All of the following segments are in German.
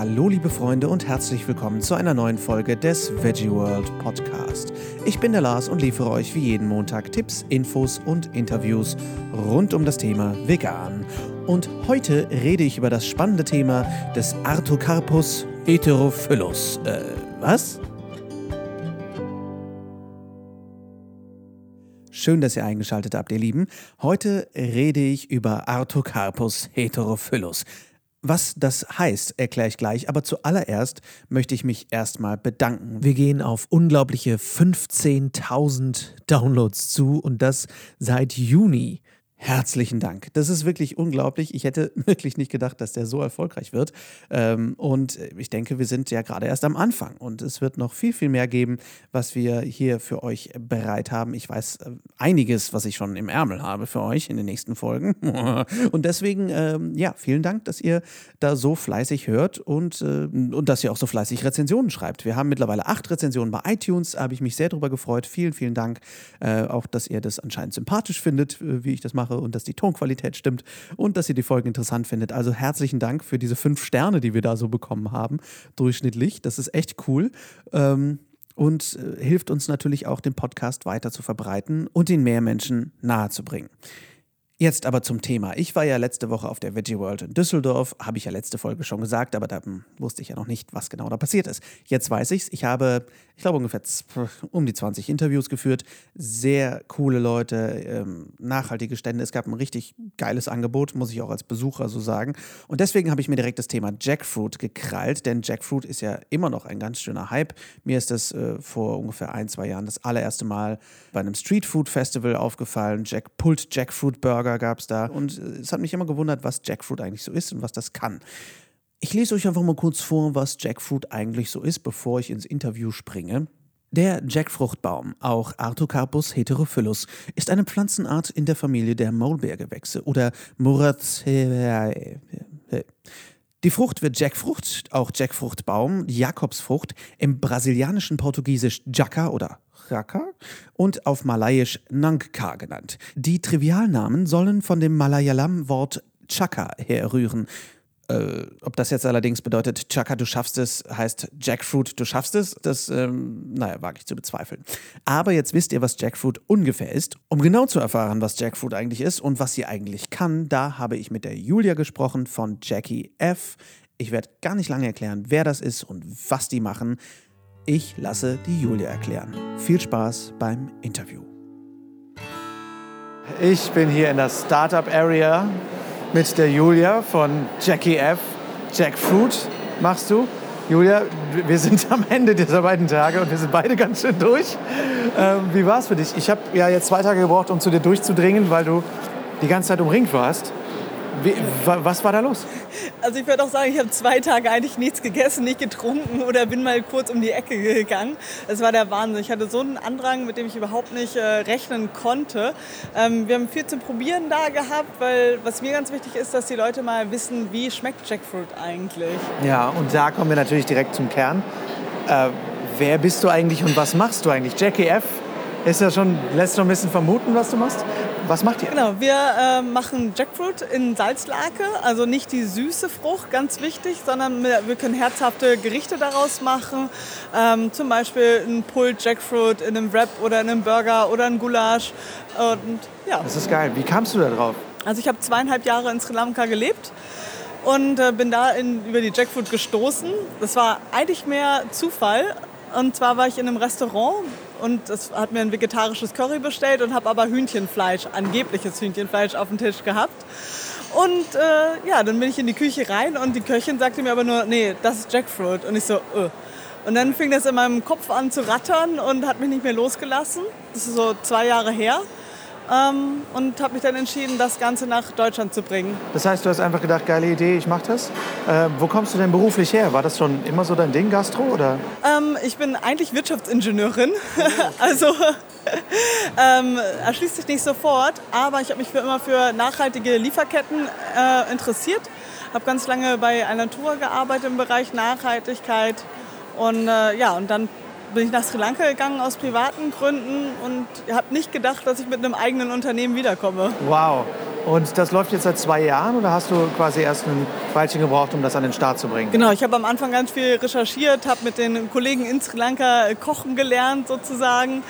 Hallo liebe Freunde und herzlich willkommen zu einer neuen Folge des Veggie World Podcast. Ich bin der Lars und liefere euch wie jeden Montag Tipps, Infos und Interviews rund um das Thema Vegan. Und heute rede ich über das spannende Thema des Artocarpus heterophyllus. Äh, was? Schön, dass ihr eingeschaltet habt, ihr Lieben. Heute rede ich über Artocarpus heterophyllus. Was das heißt, erkläre ich gleich, aber zuallererst möchte ich mich erstmal bedanken. Wir gehen auf unglaubliche 15.000 Downloads zu und das seit Juni. Herzlichen Dank. Das ist wirklich unglaublich. Ich hätte wirklich nicht gedacht, dass der so erfolgreich wird. Ähm, und ich denke, wir sind ja gerade erst am Anfang und es wird noch viel, viel mehr geben, was wir hier für euch bereit haben. Ich weiß äh, einiges, was ich schon im Ärmel habe für euch in den nächsten Folgen. Und deswegen, ähm, ja, vielen Dank, dass ihr da so fleißig hört und, äh, und dass ihr auch so fleißig Rezensionen schreibt. Wir haben mittlerweile acht Rezensionen bei iTunes. Da habe ich mich sehr drüber gefreut. Vielen, vielen Dank. Äh, auch, dass ihr das anscheinend sympathisch findet, wie ich das mache mache und dass die Tonqualität stimmt und dass ihr die Folgen interessant findet. Also herzlichen Dank für diese fünf Sterne, die wir da so bekommen haben, durchschnittlich. Das ist echt cool. Ähm, und äh, hilft uns natürlich auch, den Podcast weiter zu verbreiten und ihn mehr Menschen nahezubringen. Jetzt aber zum Thema. Ich war ja letzte Woche auf der Veggie World in Düsseldorf, habe ich ja letzte Folge schon gesagt, aber da hm, wusste ich ja noch nicht, was genau da passiert ist. Jetzt weiß ich's. Ich habe, ich glaube, ungefähr um die 20 Interviews geführt. Sehr coole Leute, ähm, nachhaltige Stände. Es gab ein richtig geiles Angebot, muss ich auch als Besucher so sagen. Und deswegen habe ich mir direkt das Thema Jackfruit gekrallt, denn Jackfruit ist ja immer noch ein ganz schöner Hype. Mir ist das äh, vor ungefähr ein, zwei Jahren das allererste Mal bei einem Streetfood Festival aufgefallen. Jack Pulled Jackfruit Burger Burger gab es da. Und äh, es hat mich immer gewundert, was Jackfruit eigentlich so ist und was das kann. Ich lese euch einfach mal kurz vor, was Jackfruit eigentlich so ist, bevor ich ins Interview springe. Der Jackfruchtbaum, auch Artocarpus heterophyllus, ist eine Pflanzenart in der Familie der Maulbeergewächse oder Moraceae. Die Frucht wird Jackfrucht, auch Jackfruchtbaum, Jakobsfrucht, im brasilianischen Portugiesisch Jaca oder Raka und auf Malayisch Nangka genannt. Die Trivialnamen sollen von dem Malayalam-Wort Chaka herrühren. Äh, ob das jetzt allerdings bedeutet, Chaka, du schaffst es, heißt Jackfruit, du schaffst es, das, ähm, naja, wage ich zu bezweifeln. Aber jetzt wisst ihr, was Jackfruit ungefähr ist. Um genau zu erfahren, was Jackfruit eigentlich ist und was sie eigentlich kann, da habe ich mit der Julia gesprochen von Jackie F. Ich werde gar nicht lange erklären, wer das ist und was die machen. Ich lasse die Julia erklären. Viel Spaß beim Interview. Ich bin hier in der Startup Area mit der Julia von Jackie F. Jackfruit machst du. Julia, wir sind am Ende dieser beiden Tage und wir sind beide ganz schön durch. Ähm, wie war es für dich? Ich habe ja jetzt zwei Tage gebraucht, um zu dir durchzudringen, weil du die ganze Zeit umringt warst. Wie, was war da los? Also ich würde auch sagen, ich habe zwei Tage eigentlich nichts gegessen, nicht getrunken oder bin mal kurz um die Ecke gegangen. Es war der Wahnsinn. Ich hatte so einen Andrang, mit dem ich überhaupt nicht äh, rechnen konnte. Ähm, wir haben viel zum Probieren da gehabt, weil was mir ganz wichtig ist, dass die Leute mal wissen, wie schmeckt Jackfruit eigentlich. Ja, und da kommen wir natürlich direkt zum Kern. Äh, wer bist du eigentlich und was machst du eigentlich? Jackie F. Ist ja schon, lässt schon ein bisschen vermuten, was du machst. Was macht ihr? Genau, wir äh, machen Jackfruit in Salzlake, also nicht die süße Frucht, ganz wichtig, sondern wir können herzhafte Gerichte daraus machen. Ähm, zum Beispiel ein Pulled Jackfruit in einem Wrap oder in einem Burger oder ein Gulasch. Und, ja. Das ist geil. Wie kamst du da drauf? Also ich habe zweieinhalb Jahre in Sri Lanka gelebt und äh, bin da in, über die Jackfruit gestoßen. Das war eigentlich mehr Zufall. Und zwar war ich in einem Restaurant und es hat mir ein vegetarisches Curry bestellt und habe aber Hühnchenfleisch, angebliches Hühnchenfleisch auf dem Tisch gehabt. Und äh, ja, dann bin ich in die Küche rein und die Köchin sagte mir aber nur, nee, das ist Jackfruit. Und ich so, äh. Und dann fing das in meinem Kopf an zu rattern und hat mich nicht mehr losgelassen. Das ist so zwei Jahre her ähm, und habe mich dann entschieden, das Ganze nach Deutschland zu bringen. Das heißt, du hast einfach gedacht, geile Idee, ich mache das. Äh, wo kommst du denn beruflich her? War das schon immer so dein Ding, Gastro? Oder? Ähm, ich bin eigentlich Wirtschaftsingenieurin. also ähm, erschließt sich nicht sofort, aber ich habe mich für immer für nachhaltige Lieferketten äh, interessiert. Habe ganz lange bei einer Tour gearbeitet im Bereich Nachhaltigkeit und äh, ja, und dann bin ich nach Sri Lanka gegangen aus privaten Gründen und habe nicht gedacht, dass ich mit einem eigenen Unternehmen wiederkomme. Wow. Und das läuft jetzt seit zwei Jahren oder hast du quasi erst ein Weilchen gebraucht, um das an den Start zu bringen? Genau, ich habe am Anfang ganz viel recherchiert, habe mit den Kollegen in Sri Lanka kochen gelernt sozusagen,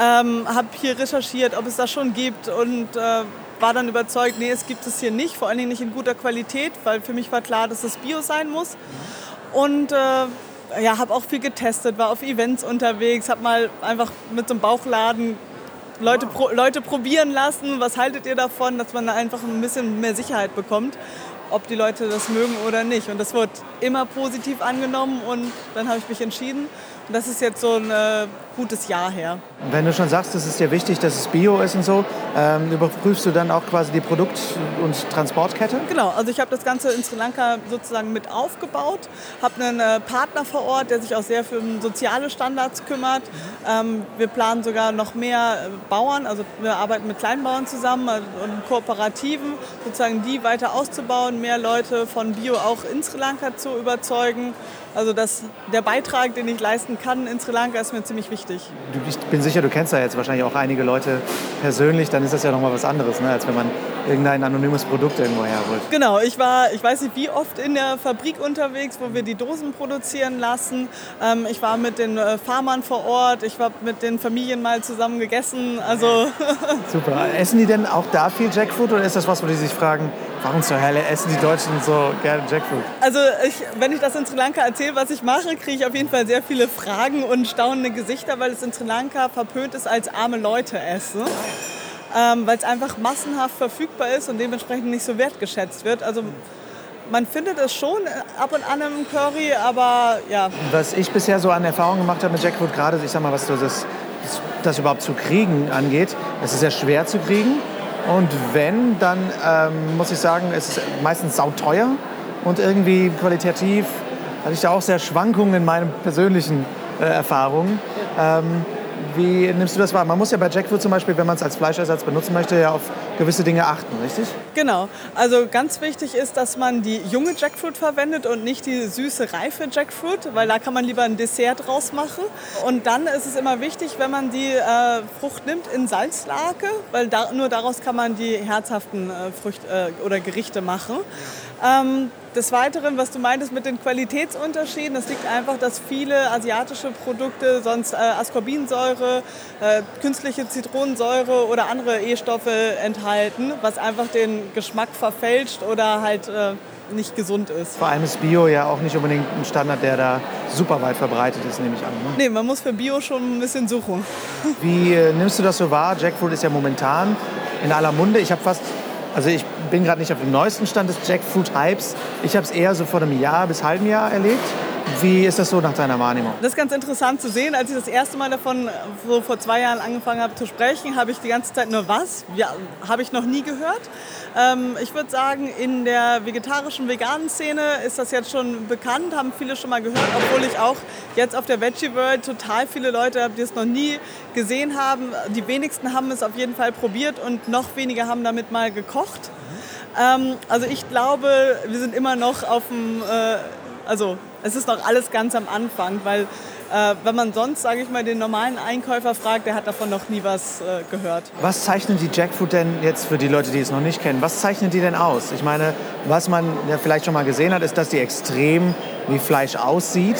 ähm, habe hier recherchiert, ob es das schon gibt und äh, war dann überzeugt, nee, es gibt es hier nicht, vor allen Dingen nicht in guter Qualität, weil für mich war klar, dass es Bio sein muss. Und äh, ja, habe auch viel getestet, war auf Events unterwegs, habe mal einfach mit so einem Bauchladen Leute, pro, Leute probieren lassen. Was haltet ihr davon, dass man da einfach ein bisschen mehr Sicherheit bekommt, ob die Leute das mögen oder nicht. Und das wird immer positiv angenommen und dann habe ich mich entschieden. Das ist jetzt so ein äh, gutes Jahr her. Wenn du schon sagst, es ist dir wichtig, dass es Bio ist und so, ähm, überprüfst du dann auch quasi die Produkt- und Transportkette? Genau, also ich habe das Ganze in Sri Lanka sozusagen mit aufgebaut, habe einen äh, Partner vor Ort, der sich auch sehr für soziale Standards kümmert. Ähm, wir planen sogar noch mehr äh, Bauern, also wir arbeiten mit Kleinbauern zusammen also, und Kooperativen, sozusagen die weiter auszubauen, mehr Leute von Bio auch in Sri Lanka zu überzeugen. Also das, der Beitrag, den ich leisten kann in Sri Lanka, ist mir ziemlich wichtig. Ich bin sicher, du kennst ja jetzt wahrscheinlich auch einige Leute persönlich, dann ist das ja nochmal was anderes, ne, als wenn man irgendein anonymes Produkt irgendwo herholt. Genau, ich war, ich weiß nicht wie oft in der Fabrik unterwegs, wo wir die Dosen produzieren lassen. Ähm, ich war mit den äh, Farmern vor Ort, ich war mit den Familien mal zusammen gegessen. Also Super. Essen die denn auch da viel Jackfruit oder ist das was, wo die sich fragen, warum zur Hölle essen die Deutschen so gerne Jackfruit? Also ich, wenn ich das in Sri Lanka erzähle, was ich mache, kriege ich auf jeden Fall sehr viele Fragen und staunende Gesichter, weil es in Sri Lanka verpönt ist als arme Leute essen ähm, weil es einfach massenhaft verfügbar ist und dementsprechend nicht so wertgeschätzt wird. Also man findet es schon ab und an im Curry, aber ja. Was ich bisher so an Erfahrungen gemacht habe mit Jackfruit, gerade ich sag mal, was so das, das überhaupt zu kriegen angeht, es ist sehr schwer zu kriegen. Und wenn, dann ähm, muss ich sagen, es ist meistens sauteuer und irgendwie qualitativ hatte ich da auch sehr Schwankungen in meinen persönlichen äh, Erfahrungen. Ähm, wie nimmst du das wahr? Man muss ja bei Jackfruit zum Beispiel, wenn man es als Fleischersatz benutzen möchte, ja auf gewisse Dinge achten, richtig? Genau. Also ganz wichtig ist, dass man die junge Jackfruit verwendet und nicht die süße, reife Jackfruit, weil da kann man lieber ein Dessert draus machen. Und dann ist es immer wichtig, wenn man die äh, Frucht nimmt in Salzlake, weil da, nur daraus kann man die herzhaften äh, Früchte äh, oder Gerichte machen. Ähm, des Weiteren, was du meintest mit den Qualitätsunterschieden, das liegt einfach, dass viele asiatische Produkte sonst äh, Ascorbinsäure, äh, künstliche Zitronensäure oder andere E-Stoffe enthalten, was einfach den Geschmack verfälscht oder halt äh, nicht gesund ist. Vor allem ist Bio ja auch nicht unbedingt ein Standard, der da super weit verbreitet ist, nehme ich an. Ne? Nee, man muss für Bio schon ein bisschen suchen. Wie äh, nimmst du das so wahr? Jackfruit ist ja momentan in aller Munde. Ich habe fast also ich bin gerade nicht auf dem neuesten Stand des Jackfruit-Hypes. Ich habe es eher so vor einem Jahr bis halben Jahr erlebt. Wie ist das so nach deiner Wahrnehmung? Das ist ganz interessant zu sehen. Als ich das erste Mal davon so vor zwei Jahren angefangen habe zu sprechen, habe ich die ganze Zeit nur was? Ja, habe ich noch nie gehört. Ähm, ich würde sagen, in der vegetarischen, veganen Szene ist das jetzt schon bekannt, haben viele schon mal gehört, obwohl ich auch jetzt auf der Veggie World total viele Leute habe, die es noch nie gesehen haben. Die wenigsten haben es auf jeden Fall probiert und noch weniger haben damit mal gekocht. Ähm, also ich glaube, wir sind immer noch auf dem, äh, also es ist noch alles ganz am Anfang, weil äh, wenn man sonst, sage ich mal, den normalen Einkäufer fragt, der hat davon noch nie was äh, gehört. Was zeichnet die Jackfruit denn jetzt für die Leute, die es noch nicht kennen? Was zeichnet die denn aus? Ich meine, was man ja vielleicht schon mal gesehen hat, ist, dass die extrem wie Fleisch aussieht.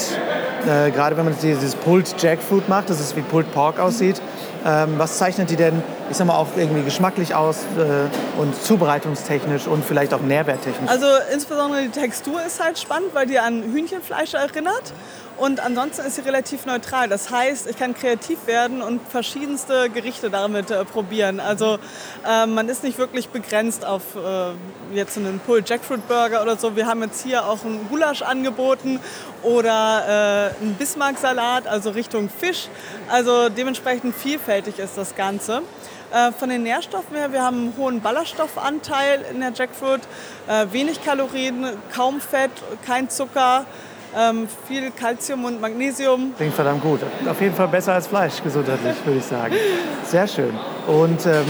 Äh, gerade wenn man dieses Pulled Jackfruit macht, dass es wie Pulled Pork aussieht. Ähm, was zeichnet die denn, ich sag mal, auch irgendwie geschmacklich aus äh, und zubereitungstechnisch und vielleicht auch nährwerttechnisch? Also insbesondere die Textur ist halt spannend, weil die an Hühnchenfleisch erinnert. Und ansonsten ist sie relativ neutral. Das heißt, ich kann kreativ werden und verschiedenste Gerichte damit äh, probieren. Also äh, man ist nicht wirklich begrenzt auf äh, jetzt einen Pulled Jackfruit Burger oder so. Wir haben jetzt hier auch einen Gulasch angeboten oder äh, einen Bismarck-Salat, also Richtung Fisch. Also dementsprechend vielfältig ist das Ganze. Äh, von den Nährstoffen her, wir haben einen hohen Ballaststoffanteil in der Jackfruit, äh, wenig Kalorien, kaum Fett, kein Zucker ähm, viel Kalzium und Magnesium. Klingt verdammt gut. Auf jeden Fall besser als Fleisch, gesundheitlich, würde ich sagen. Sehr schön. Und ähm,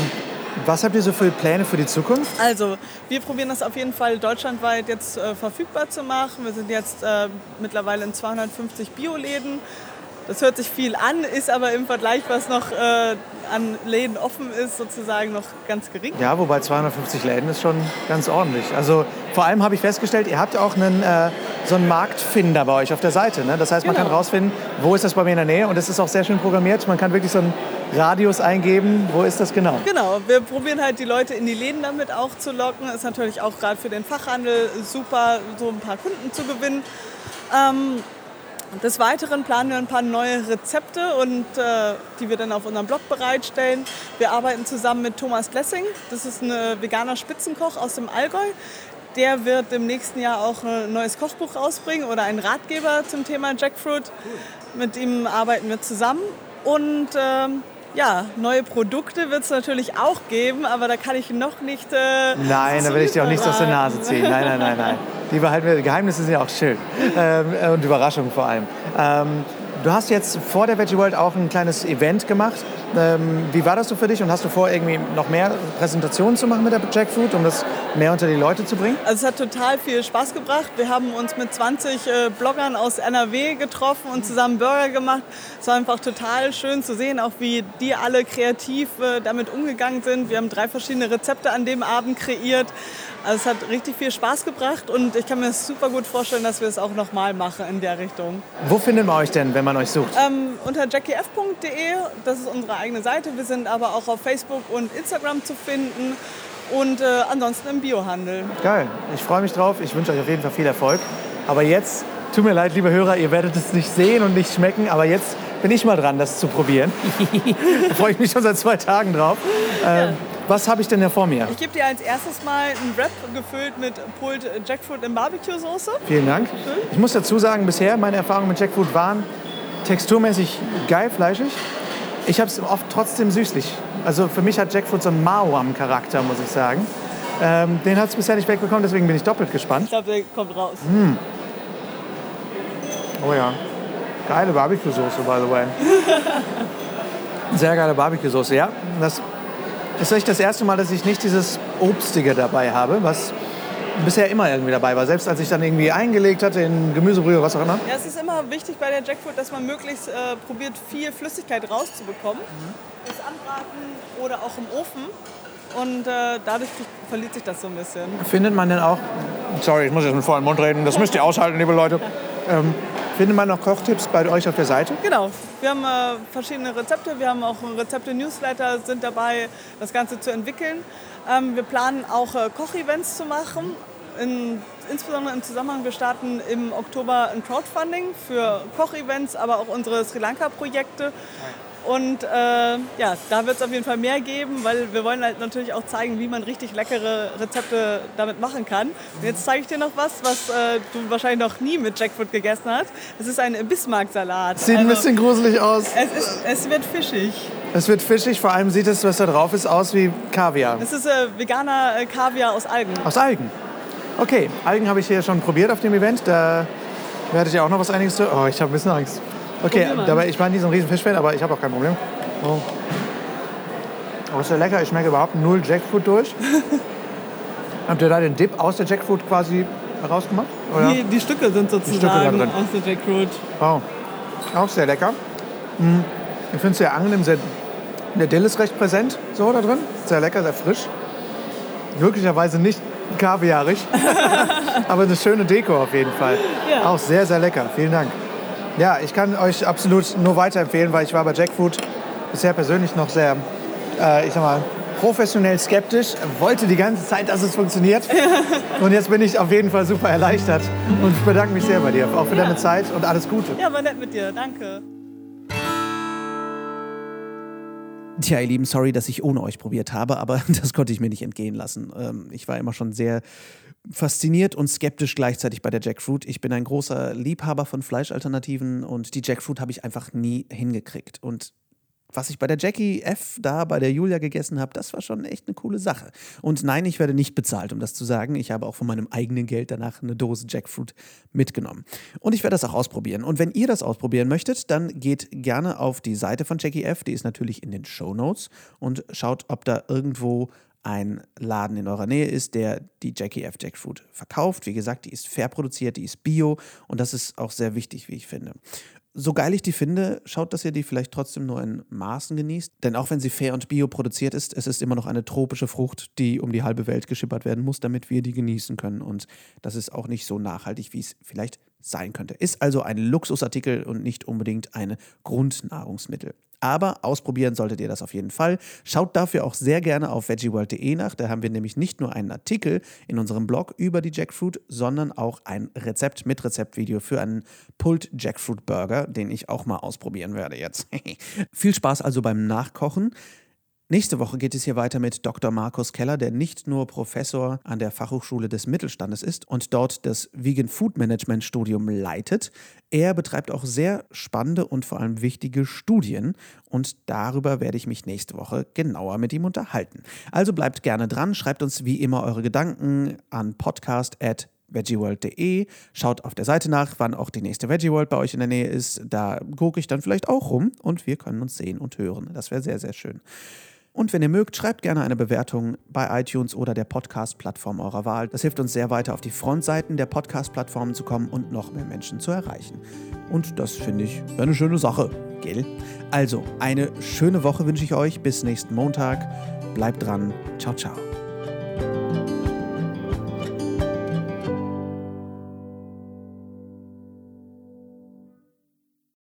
was habt ihr so für Pläne für die Zukunft? Also, wir probieren das auf jeden Fall deutschlandweit jetzt äh, verfügbar zu machen. Wir sind jetzt äh, mittlerweile in 250 Bioläden Das hört sich viel an, ist aber im Vergleich, was noch äh, an Läden offen ist, sozusagen noch ganz gering. Ja, wobei 250 Läden ist schon ganz ordentlich. Also vor allem habe ich festgestellt, ihr habt auch einen, äh, so einen Marktfinder bei euch auf der Seite. Ne? Das heißt, man genau. kann rausfinden, wo ist das bei mir in der Nähe und es ist auch sehr schön programmiert. Man kann wirklich so einen Radius eingeben. Wo ist das genau? Genau, wir probieren halt die Leute in die Läden damit auch zu locken. Ist natürlich auch gerade für den Fachhandel super, so ein paar Kunden zu gewinnen. Ähm, des Weiteren planen wir ein paar neue Rezepte, und, äh, die wir dann auf unserem Blog bereitstellen. Wir arbeiten zusammen mit Thomas Lessing. Das ist ein veganer Spitzenkoch aus dem Allgäu. Der wird im nächsten Jahr auch ein neues Kochbuch rausbringen oder einen Ratgeber zum Thema Jackfruit. Mit ihm arbeiten wir zusammen. Und ähm, ja, neue Produkte wird es natürlich auch geben, aber da kann ich noch nicht. Äh, nein, da will ich dir auch nichts aus der Nase ziehen. Nein, nein, nein, nein. Die behalten Geheimnisse sind ja auch schön. Ähm, und Überraschungen vor allem. Ähm, Du hast jetzt vor der Veggie World auch ein kleines Event gemacht. Ähm, wie war das so für dich und hast du vor, irgendwie noch mehr Präsentationen zu machen mit der Jackfruit, um das mehr unter die Leute zu bringen? Also es hat total viel Spaß gebracht. Wir haben uns mit 20 äh, Bloggern aus NRW getroffen und zusammen Burger gemacht. Es war einfach total schön zu sehen, auch wie die alle kreativ äh, damit umgegangen sind. Wir haben drei verschiedene Rezepte an dem Abend kreiert. Also es hat richtig viel Spaß gebracht und ich kann mir super gut vorstellen, dass wir es auch nochmal machen in der Richtung. Wo findet man euch denn, wenn man euch sucht? Ähm, unter jackief.de, das ist unsere eigene Seite. Wir sind aber auch auf Facebook und Instagram zu finden und äh, ansonsten im Biohandel. Geil, ich freue mich drauf. Ich wünsche euch auf jeden Fall viel Erfolg. Aber jetzt, tut mir leid, liebe Hörer, ihr werdet es nicht sehen und nicht schmecken, aber jetzt bin ich mal dran, das zu probieren. da freue ich mich schon seit zwei Tagen drauf. Ähm, ja. Was habe ich denn hier vor mir? Ich gebe dir als erstes mal einen Wrap gefüllt mit Pulled Jackfruit in Barbecue-Soße. Vielen Dank. Ich muss dazu sagen, bisher meine Erfahrungen mit Jackfruit waren texturmäßig geil, fleischig. Ich habe es oft trotzdem süßlich. Also für mich hat Jackfruit so einen Mao-Charakter, muss ich sagen. Ähm, den hat es bisher nicht wegbekommen, deswegen bin ich doppelt gespannt. Ich glaube, der kommt raus. Mm. Oh ja. Geile Barbecue-Soße, by the way. Sehr geile Barbecue-Soße, ja. Das ist echt das erste Mal, dass ich nicht dieses Obstige dabei habe, was bisher immer irgendwie dabei war. Selbst als ich dann irgendwie eingelegt hatte in Gemüsebrühe, was auch immer. Ja, es ist immer wichtig bei der Jackfruit, dass man möglichst äh, probiert, viel Flüssigkeit rauszubekommen. Mhm. Das Anbraten oder auch im Ofen. Und äh, dadurch verliert sich das so ein bisschen. Findet man denn auch, sorry, ich muss jetzt mit vollem Mund reden, das müsst ihr aushalten, liebe Leute. Ähm, Findet man noch Kochtipps bei euch auf der Seite? Genau. Wir haben äh, verschiedene Rezepte. Wir haben auch Rezepte-Newsletter, sind dabei, das Ganze zu entwickeln. Ähm, wir planen auch äh, Kochevents zu machen. In, insbesondere im Zusammenhang, wir starten im Oktober ein Crowdfunding für Kochevents, aber auch unsere Sri Lanka-Projekte. Und äh, ja, da wird es auf jeden Fall mehr geben, weil wir wollen halt natürlich auch zeigen, wie man richtig leckere Rezepte damit machen kann. Und jetzt zeige ich dir noch was, was äh, du wahrscheinlich noch nie mit Jackfruit gegessen hast. Es ist ein Bismarck-Salat. Sieht also, ein bisschen gruselig aus. Es, ist, es wird fischig. Es wird fischig, vor allem sieht es, was da drauf ist, aus wie Kaviar. Es ist äh, veganer äh, Kaviar aus Algen. Aus Algen? Okay, Algen habe ich hier schon probiert auf dem Event. Da werdet ihr auch noch was einiges zu. Oh, ich habe ein bisschen Angst. Okay, dabei, ich bin nicht so ein riesen Fischfan, aber ich habe auch kein Problem. Oh. Oh, ist ja lecker. Ich schmecke überhaupt null Jackfruit durch. Habt ihr da den Dip aus der Jackfruit quasi rausgemacht? Oder? Die, die Stücke sind sozusagen Stücke aus der Jackfruit. Wow. Auch sehr lecker. Hm. Ich finde es sehr angenehm. Sehr, der Dill ist recht präsent so da drin. Sehr lecker, sehr frisch. Möglicherweise nicht kaviarig, aber eine schöne Deko auf jeden Fall. Ja. Auch sehr, sehr lecker. Vielen Dank. Ja, ich kann euch absolut nur weiterempfehlen, weil ich war bei Jackfood bisher persönlich noch sehr, äh, ich sag mal, professionell skeptisch, wollte die ganze Zeit, dass es funktioniert. und jetzt bin ich auf jeden Fall super erleichtert und ich bedanke mich sehr bei dir, auch für ja. deine Zeit und alles Gute. Ja, war nett mit dir. Danke. Tja, ihr Lieben, sorry, dass ich ohne euch probiert habe, aber das konnte ich mir nicht entgehen lassen. Ähm, ich war immer schon sehr fasziniert und skeptisch gleichzeitig bei der Jackfruit. Ich bin ein großer Liebhaber von Fleischalternativen und die Jackfruit habe ich einfach nie hingekriegt. Und was ich bei der Jackie F da bei der Julia gegessen habe, das war schon echt eine coole Sache. Und nein, ich werde nicht bezahlt, um das zu sagen. Ich habe auch von meinem eigenen Geld danach eine Dose Jackfruit mitgenommen. Und ich werde das auch ausprobieren. Und wenn ihr das ausprobieren möchtet, dann geht gerne auf die Seite von Jackie F. Die ist natürlich in den Show Notes und schaut, ob da irgendwo ein Laden in eurer Nähe ist, der die Jackie F. Jackfruit verkauft. Wie gesagt, die ist fair produziert, die ist bio und das ist auch sehr wichtig, wie ich finde. so geil ich die finde, schaut, dass ihr die vielleicht trotzdem nur in Maßen genießt. Denn auch wenn sie fair und bio produziert ist, es ist immer noch eine tropische Frucht, die um die halbe Welt geschippert werden muss, damit wir die genießen können. Und das ist auch nicht so nachhaltig, wie es vielleicht sein könnte. Ist also ein Luxusartikel und nicht unbedingt ein Grundnahrungsmittel. Aber ausprobieren solltet ihr das auf jeden Fall. Schaut dafür auch sehr gerne auf veggieworld.de nach. Da haben wir nämlich nicht nur einen Artikel in unserem Blog über die Jackfruit, sondern auch ein Rezept mit Rezeptvideo für einen Pulled Jackfruit Burger, den ich auch mal ausprobieren werde jetzt. Viel Spaß also beim Nachkochen. Nächste Woche geht es hier weiter mit Dr. Markus Keller, der nicht nur Professor an der Fachhochschule des Mittelstandes ist und dort das Vegan Food Management Studium leitet. Er betreibt auch sehr spannende und vor allem wichtige Studien und darüber werde ich mich nächste Woche genauer mit ihm unterhalten. Also bleibt gerne dran, schreibt uns wie immer eure Gedanken an podcast@ veggieworld.de. Schaut auf der Seite nach, wann auch die nächste Veggie World bei euch in der Nähe ist. Da gucke ich dann vielleicht auch rum und wir können uns sehen und hören. Das wäre sehr, sehr schön. Und wenn ihr mögt, schreibt gerne eine Bewertung bei iTunes oder der Podcast-Plattform eurer Wahl. Das hilft uns sehr weiter auf die Frontseiten der Podcast-Plattformen zu kommen und noch mehr Menschen zu erreichen. Und das finde ich eine schöne Sache, gell? Also, eine schöne Woche wünsche ich euch. Bis nächsten Montag. Bleibt dran. Ciao, ciao.